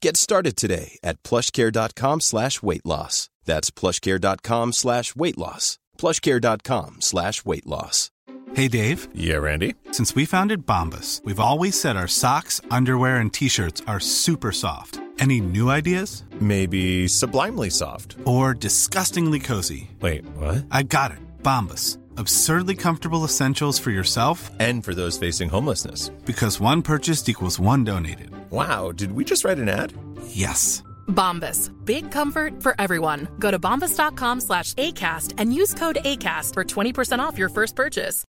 Get started today at plushcare.com slash weight loss. That's plushcare.com slash weight loss. plushcare.com slash weight loss. Hey Dave, Yeah, Randy. since we founded Bombus, we've always said our socks, underwear, and t-shirts are super soft. Any new ideas? Maybe sublimely soft. Or disgustingly cozy? Wait, what? I got it. Bombus. Absurdly comfortable essentials for yourself And for those facing homelessness. because one purchased equals one donated. Wow, did we just write an ad? Yes. Bombas. Big comfort for everyone. Go to bombas.com slash ACAST and use code ACAST for 20% off your first purchase.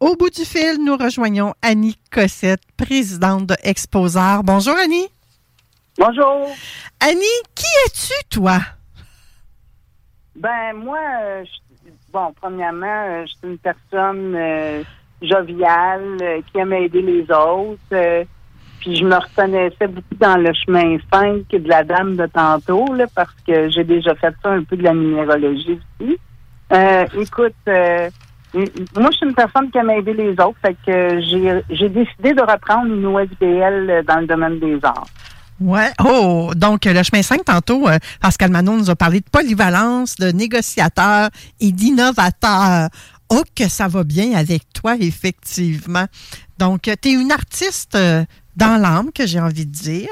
Au bout du fil, nous rejoignons Annie Cossette, présidente de Exposar. Bonjour Annie. Bonjour. Annie, qui es-tu toi? Ben moi, euh, je- bon, premièrement, euh, je suis une personne euh, joviale euh, qui aime aider les autres. euh, puis je me reconnaissais beaucoup dans le chemin 5 de la dame de tantôt, là, parce que j'ai déjà fait ça un peu de la minéralogie aussi. Euh, écoute, moi je suis une personne qui aime aider les autres, fait que j'ai décidé de reprendre une OSBL dans le domaine des arts. Ouais. Oh, donc le chemin 5 tantôt, Pascal Manon nous a parlé de polyvalence, de négociateur et d'innovateur. Oh, que ça va bien avec toi, effectivement. Donc, tu es une artiste euh, dans l'âme, que j'ai envie de dire.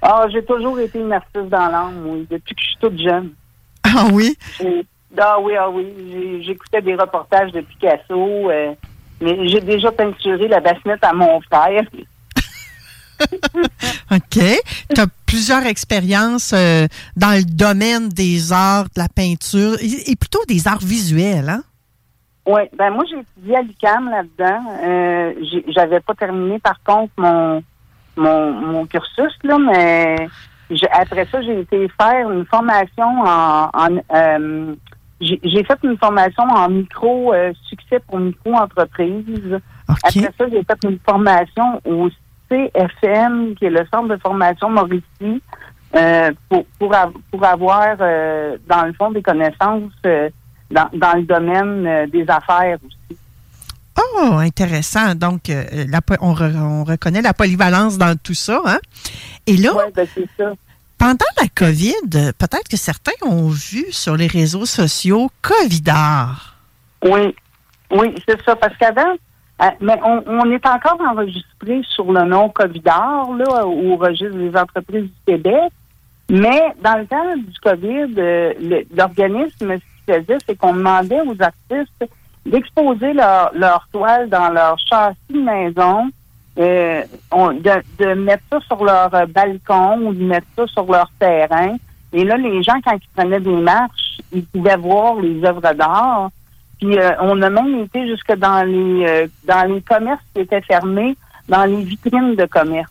Ah, j'ai toujours été une artiste dans l'âme, oui, depuis que je suis toute jeune. Ah oui? Ah oui, ah oui. J'écoutais des reportages de Picasso, euh, mais j'ai déjà peinturé la bassinette à mon frère. OK. Tu as plusieurs expériences euh, dans le domaine des arts, de la peinture et, et plutôt des arts visuels, hein? Oui, ben moi j'ai étudié à l'UQAM là-dedans. Euh, J'avais pas terminé par contre mon mon, mon cursus là, mais j'ai- après ça j'ai été faire une formation en, en, euh, j'ai fait une formation en micro euh, succès pour micro entreprise. Après ça, j'ai fait une formation au CFM, qui est le Centre de formation Mauricie, euh, pour, pour, av- pour avoir, euh, dans le fond, des connaissances euh, dans, dans le domaine euh, des affaires aussi. Oh, intéressant. Donc, euh, la on, re- on reconnaît la polyvalence dans tout ça, hein? Et là, ben c'est ça. pendant la COVID, peut-être que certains ont vu sur les réseaux sociaux Covidar. Oui, oui, c'est ça. Parce qu'avant, euh, mais on, on est encore enregistré sur le nom Covidar, là, au registre des entreprises du Québec. Mais dans le temps du COVID, euh, l'organisme, c'est qu'on demandait aux artistes d'exposer leur, leur toile dans leur châssis de maison, euh, de, mettre ça sur leur euh, balcon ou de mettre ça sur leur terrain. Et là, les gens, quand ils prenaient des marches, ils pouvaient voir les œuvres d'art. Puis euh, on a même été jusque dans les dans les commerces qui étaient fermés, dans les vitrines de commerce.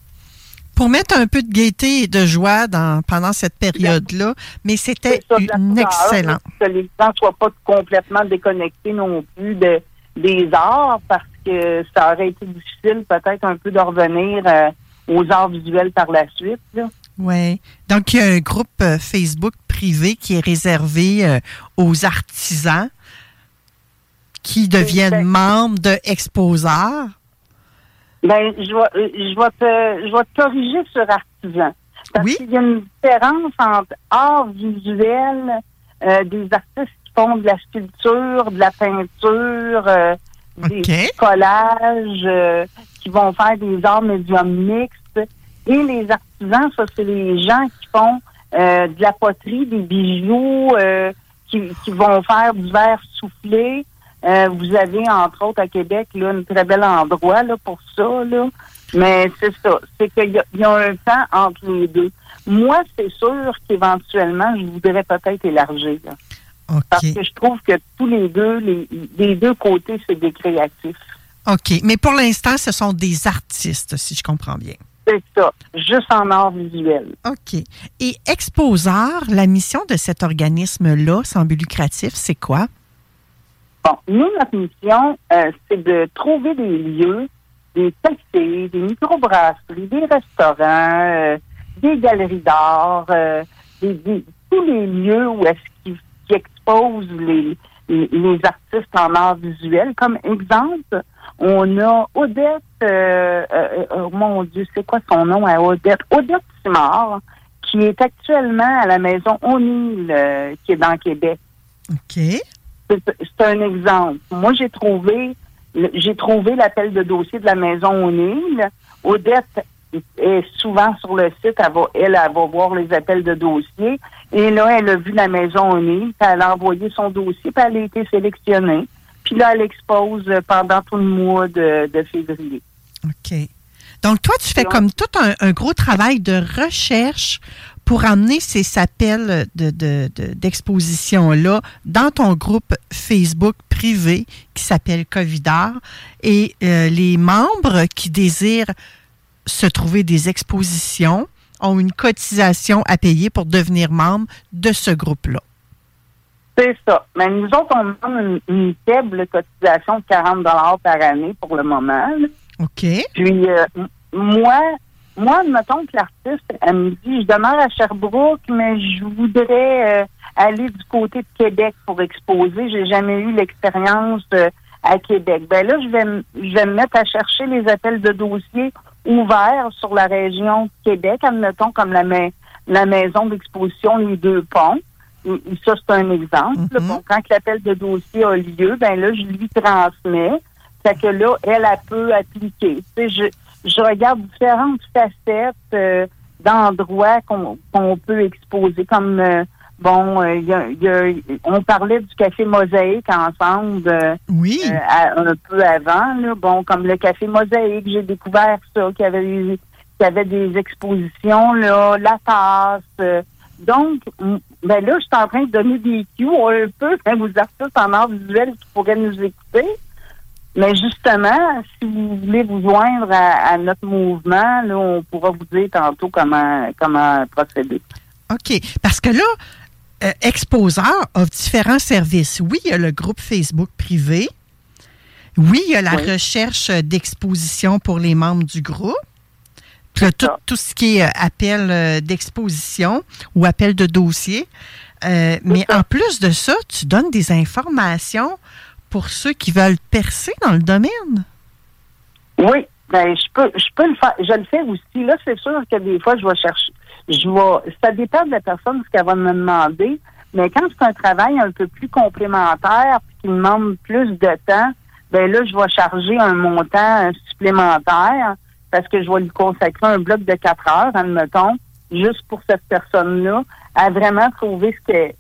Pour mettre un peu de gaieté et de joie dans, pendant cette période-là, mais c'était une excellente. Que les gens soient pas complètement déconnectés non plus de, des arts, parce que ça aurait été difficile peut-être un peu de revenir euh, aux arts visuels par la suite. là. Oui. Donc, il y a un groupe euh, Facebook privé qui est réservé euh, aux artisans qui deviennent membres de. Ben, je vais, je vais te, je vais te corriger sur artisan. Parce Oui? qu'il y a une différence entre art visuel, euh, des artistes qui font de la sculpture, de la peinture, euh, des collages, euh, qui vont faire des arts médiums mixtes. Et les artisans, ça, c'est les gens qui font euh, de la poterie, des bijoux, euh, qui, qui vont faire du verre soufflé. Euh, vous avez, entre autres, à Québec, là, un très bel endroit là, pour ça. Là. Mais c'est ça. C'est qu'il y, a- il y a un temps entre les deux. Moi, c'est sûr qu'éventuellement, je voudrais peut-être élargir. Parce que je trouve que tous les deux, les, les deux côtés, c'est des créatifs. OK. Mais pour l'instant, ce sont des artistes, si je comprends bien. C'est ça. Juste en art visuel. OK. Et Exposar, la mission de cet organisme-là, sans but lucratif, c'est quoi? Bon, nous, notre mission, euh, c'est de trouver des lieux, des cafés, des microbrasseries, des restaurants, euh, des galeries d'art, euh, des, des- tous les lieux où est-ce qu'ils qui exposent les, les, les artistes en art visuel. Comme exemple, on a Odette, euh, euh, euh, mon Dieu, c'est quoi son nom à Odette? Odette Simard, qui est actuellement à la maison O'Neill, qui est dans Québec. OK. C'est un exemple. Moi, j'ai trouvé j'ai trouvé l'appel de dossier de la maison O'Neill. Odette est souvent sur le site, elle va, elle, elle va voir les appels de dossier. Et là, elle a vu la maison O'Neill, puis elle a envoyé son dossier, puis elle a été sélectionnée. Puis là, elle expose pendant tout le mois de, de février. OK. Donc, toi, tu fais comme tout un, un gros travail de recherche pour amener ces appels de, de- de- d'exposition-là dans ton groupe Facebook privé qui s'appelle Covidar. Et euh, les membres qui désirent se trouver des expositions ont une cotisation à payer pour devenir membre de ce groupe-là. C'est ça. Mais nous autres, on demande une, une faible cotisation de 40 par année pour le moment. OK. Puis euh, moi, moi, mettons que l'artiste, elle me dit, je demeure à Sherbrooke, mais je voudrais euh, aller du côté de Québec pour exposer. J'ai jamais eu l'expérience euh, à Québec. Ben là, je vais, je vais me mettre à chercher les appels de dossiers ouverts sur la région de Québec, admettons comme la, ma- la maison d'exposition Les Deux Ponts. Et- ça, c'est un exemple. Mhm. Bon, quand l'appel de dossier a lieu, ben là, je lui transmets. Fait que là, elle, elle peut appliquer. Tu sais, je, je regarde différentes facettes euh, d'endroits qu'on peut exposer, comme euh, bon, euh, il y a- y a- on parlait du café Mosaïque ensemble euh, Oui. euh, à- un peu avant. Là. Bon, comme le café Mosaïque, j'ai découvert ça, qu'il y avait des, qu'il y avait des expositions, là, la tasse. euh. donc, ben là, je suis en train de donner des cues un peu hein, aux artistes en art visuel qui pourraient nous écouter. Mais justement, si vous voulez vous joindre à, à notre mouvement, là, on pourra vous dire tantôt comment comment procéder. OK. Parce que là, euh, Exposeur offre différents services. Oui, il y a le groupe Facebook privé. Oui, il y a la Oui. recherche d'exposition pour les membres du groupe. Puis là, tout, tout ce qui est euh, appel euh, d'exposition ou appel de dossier. Euh, mais en plus de ça, tu donnes des informations pour ceux qui veulent percer dans le domaine? Oui, ben je peux je peux le faire. Je le fais aussi. Là, c'est sûr que des fois, je vais chercher. Je vais. Ça dépend de la personne ce qu'elle va me demander. Mais quand c'est un travail un peu plus complémentaire puis qui demande plus de temps, ben là, je vais charger un montant euh, supplémentaire parce que je vais lui consacrer un bloc de quatre heures, admettons, juste pour cette personne-là, à vraiment trouver ce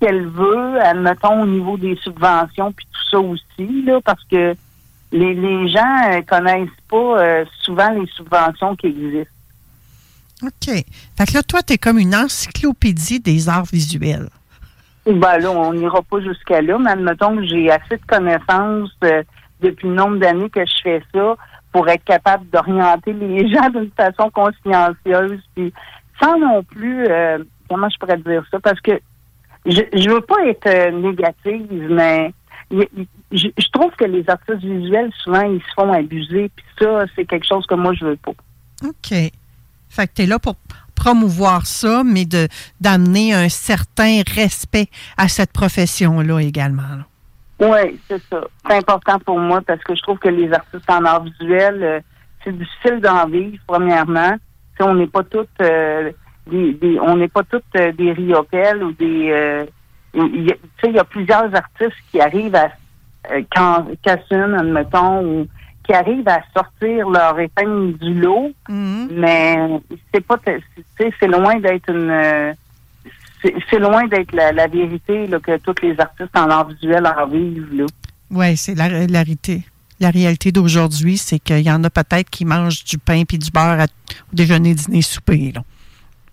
qu'elle veut, admettons, au niveau des subventions, ça aussi, là, parce que les, les gens euh, connaissent pas euh, souvent les subventions qui existent. OK. Fait que là, toi, tu es comme une encyclopédie des arts visuels. Ben là, on n'ira pas jusqu'à là, mais admettons que j'ai assez de connaissances euh, depuis le nombre d'années que je fais ça pour être capable d'orienter les gens d'une façon consciencieuse, puis sans non plus, euh, comment je pourrais dire ça, parce que je, je veux pas être négative, mais je, je trouve que les artistes visuels, souvent, ils se font abuser, puis ça, c'est quelque chose que moi, je veux pas. OK. Fait que tu es là pour promouvoir ça, mais de d'amener un certain respect à cette profession-là également. Oui, c'est ça. C'est important pour moi parce que je trouve que les artistes en art visuel, euh, c'est difficile d'en vivre, premièrement. On n'est pas toutes euh, des, on n'est pas toutes euh, des riopelles ou des tu sais, il y a plusieurs artistes qui arrivent à quand Cassine, admettons, ou qui arrivent à sortir leur épingle du lot, Mhm. mais c'est pas tu sais, c'est loin d'être une c'est c'est loin d'être la, la vérité là, que tous les artistes en art visuel en vivent. Là. Oui, c'est la, la réalité. La réalité d'aujourd'hui, c'est qu'il y en a peut-être qui mangent du pain puis du beurre à- au déjeuner, dîner, souper. Là.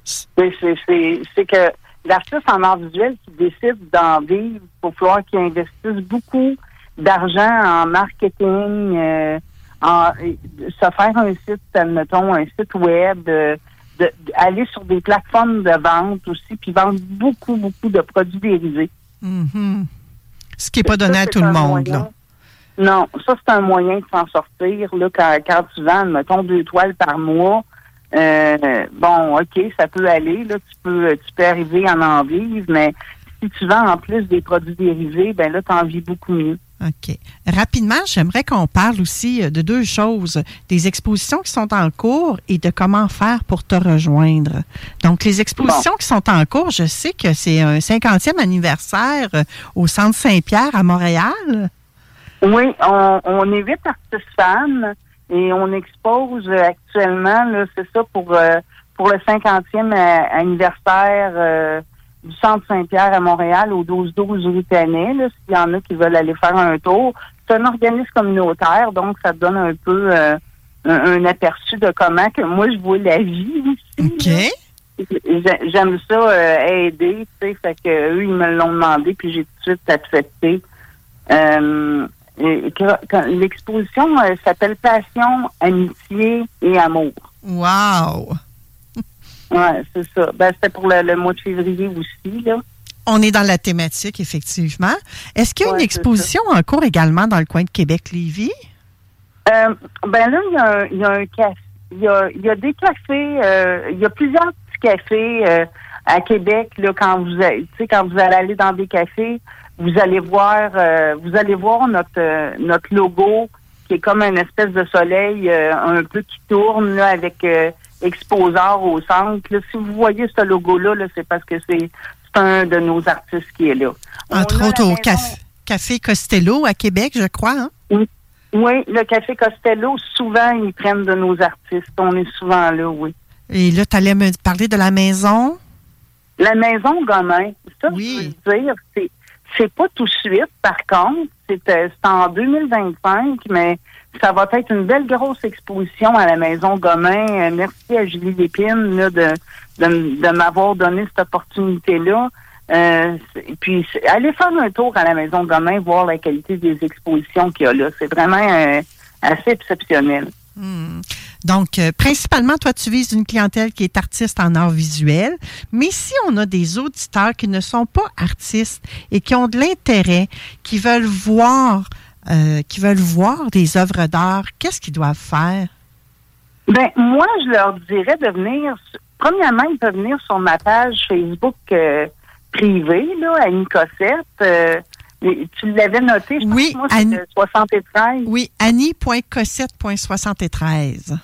C'est, c'est, c'est que l'artiste en art visuel qui décide d'en vivre, il faut falloir qu'il investisse beaucoup d'argent en marketing, euh, en se faire un site, admettons, un site web, euh, de, aller sur des plateformes de vente aussi, puis vendre beaucoup, beaucoup de produits dérivés. Mhm. Ce qui n'est pas Ça, donné à tout le monde. moyen. Là. Non, ça, c'est un moyen de s'en sortir. Là, quand, quand tu vends, mettons, deux toiles par mois, euh, bon, OK, ça peut aller. Là, tu peux tu peux arriver à en vivre, mais si tu vends en plus des produits dérivés, ben là, tu en vis beaucoup mieux. OK. Rapidement, j'aimerais qu'on parle aussi euh, de deux choses, des expositions qui sont en cours et de comment faire pour te rejoindre. Donc, les expositions qui sont en cours, je sais que c'est un 50e anniversaire euh, au Centre Saint-Pierre à Montréal. Oui, on, on est huit artistes femmes et on expose euh, actuellement, là, c'est ça, pour, euh, pour le 50e a- anniversaire euh, du Centre Saint-Pierre à Montréal au 12-12 rue Tanet, là, s'il y en a qui veulent aller faire un tour. C'est un organisme communautaire, donc ça donne un peu euh, un, un aperçu de comment que moi je vois la vie aussi. OK. J'aime ça euh, aider, tu sais, fait que eux ils me l'ont demandé puis j'ai tout de suite accepté. Euh, L'exposition euh, s'appelle Passion, amitié et amour. Wow! Ouais, c'est ça. Ben, c'était pour le, le mois de février aussi, là. On est dans la thématique, effectivement. Est-ce qu'il y a Ouais, une exposition en cours également dans le coin de Québec-Lévis? Euh, ben là, il y a, un- il y a un café. Il y a, il y a des cafés, euh, il y a plusieurs petits cafés euh, à Québec, là, quand vous quand vous allez aller dans des cafés, vous allez voir euh, vous allez voir notre euh, notre logo qui est comme une espèce de soleil euh, un peu qui tourne là, avec euh, Exposar au centre. Là. Si vous voyez ce logo-là, là, c'est parce que c'est c'est un de nos artistes qui est là. Entre autres au café, café Costello à Québec, je crois. hein? Oui, le Café Costello, souvent, ils prennent de nos artistes. On est souvent là, oui. Et là, tu allais me parler de la maison? La maison Gomin, ça, Oui. je veux dire, c'est, pas tout de suite, par contre. C'est, euh, en 2025, mais ça va être une belle grosse exposition à la maison Gomin. Euh, merci à Julie Lépine là, de, de, de m'avoir donné cette opportunité-là. Euh, puis, allez faire un tour à la maison Gomin, voir la qualité des expositions qu'il y a là. C'est vraiment euh, assez exceptionnel. Hmm. Donc, euh, principalement, toi, tu vises une clientèle qui est artiste en art visuel. Mais si on a des auditeurs qui ne sont pas artistes et qui ont de l'intérêt, qui veulent voir, euh, qui veulent voir des œuvres d'art, qu'est-ce qu'ils doivent faire? Ben, moi, je leur dirais de venir. Premièrement, ils peuvent venir sur ma page Facebook euh, privée, là, Annie Cossette. Tu l'avais noté, je pense Oui, que moi, Annie- c'était 73. Oui, annie.cossette.73.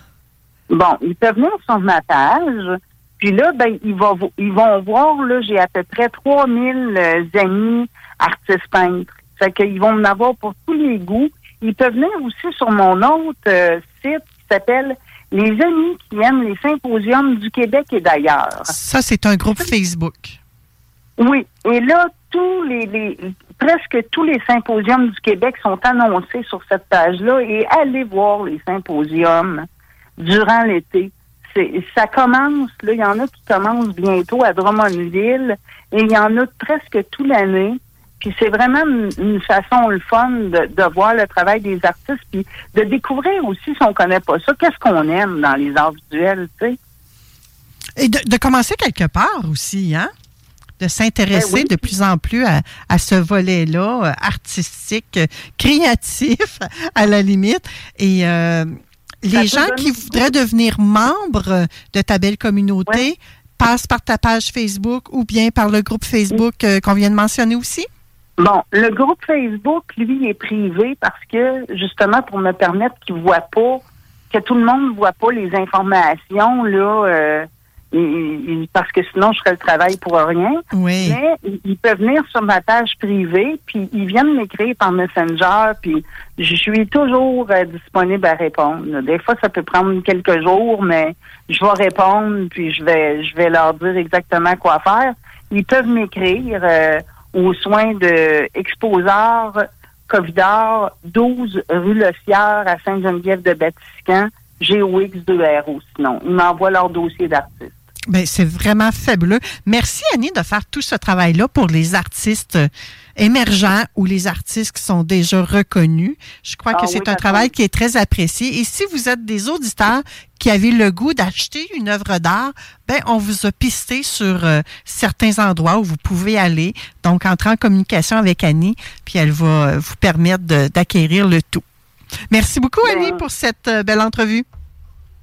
Bon, ils peuvent venir sur ma page. Puis là, ben, ils vont, vo- ils vont voir, là, j'ai à peu près 3000 euh, amis artistes peintres. Fait qu'ils vont en avoir pour tous les goûts. Ils peuvent venir aussi sur mon autre euh, site qui s'appelle Les amis qui aiment les symposiums du Québec et d'ailleurs. Ça, c'est un groupe Facebook. Oui, et là, tous les, presque tous les symposiums du Québec sont annoncés sur cette page-là et allez voir les symposiums durant l'été. Ça commence, là, il y en a qui commencent bientôt à Drummondville et il y en a presque toute l'année. Puis c'est vraiment une, façon le fun de, voir le travail des artistes, puis de découvrir aussi, si on connaît pas ça, qu'est-ce qu'on aime dans les arts visuels, tu sais. Et de commencer quelque part aussi, hein? De s'intéresser Ben oui. de plus en plus à, à ce volet-là, euh, artistique, euh, créatif, à la limite. Et euh, les gens qui voudraient devenir membres de ta belle communauté passent par ta page Facebook ou bien par le groupe Facebook euh, qu'on vient de mentionner aussi? Bon, le groupe Facebook, lui, est privé parce que, justement, pour me permettre qu'ils ne voient pas, que tout le monde ne voit pas les informations, là, euh, parce que sinon, je ferais le travail pour rien. Oui. Mais ils peuvent venir sur ma page privée, puis ils viennent m'écrire par Messenger, puis je suis toujours euh, disponible à répondre. Des fois, ça peut prendre quelques jours, mais je vais répondre, puis je vais, je vais leur dire exactement quoi faire. Ils peuvent m'écrire euh, aux soins de Exposard, Covidard, 12 rue Le Sieur à Sainte-Geneviève de Batiscan, GOX2RO sinon. Ils m'envoient leur dossier d'artiste. Ben, c'est vraiment fabuleux. Merci, Annie, de faire tout ce travail-là pour les artistes émergents ou les artistes qui sont déjà reconnus. Je crois que Ah c'est oui, un travail qui est très apprécié. Et si vous êtes des auditeurs qui avez le goût d'acheter une œuvre d'art, ben, on vous a pisté sur euh, certains endroits où vous pouvez aller. Donc, entrer en communication avec Annie, puis elle va euh, vous permettre d'acquérir le tout. Merci beaucoup, Ben- Annie, pour cette euh, belle entrevue.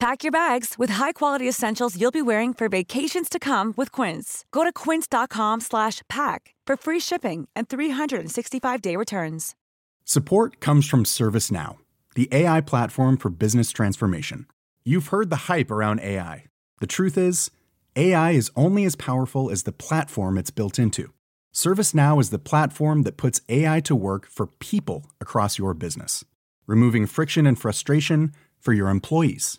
Pack your bags with high-quality essentials you'll be wearing for vacations to come with Quince. Go to quince.com slash pack for free shipping and 365-day returns. Support comes from ServiceNow, the AI platform for business transformation. You've heard the hype around AI. The truth is, AI is only as powerful as the platform it's built into. ServiceNow is the platform that puts AI to work for people across your business, removing friction and frustration for your employees,